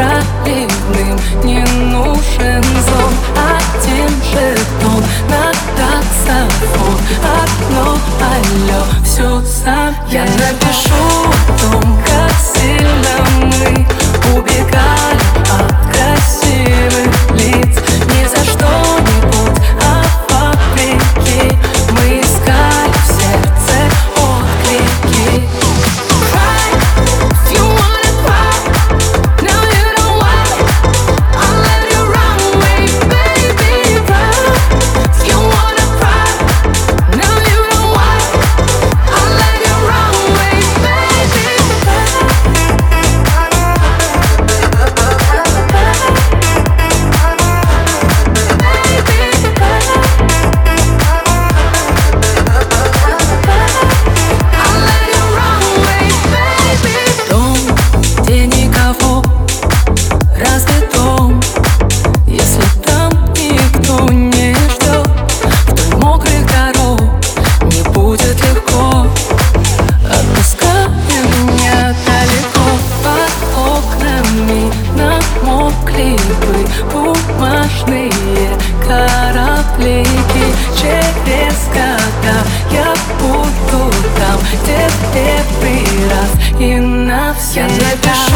проливным не нужен зон. Один жетон на таксофон Одно алло, все сам. Я напишу и навсегда.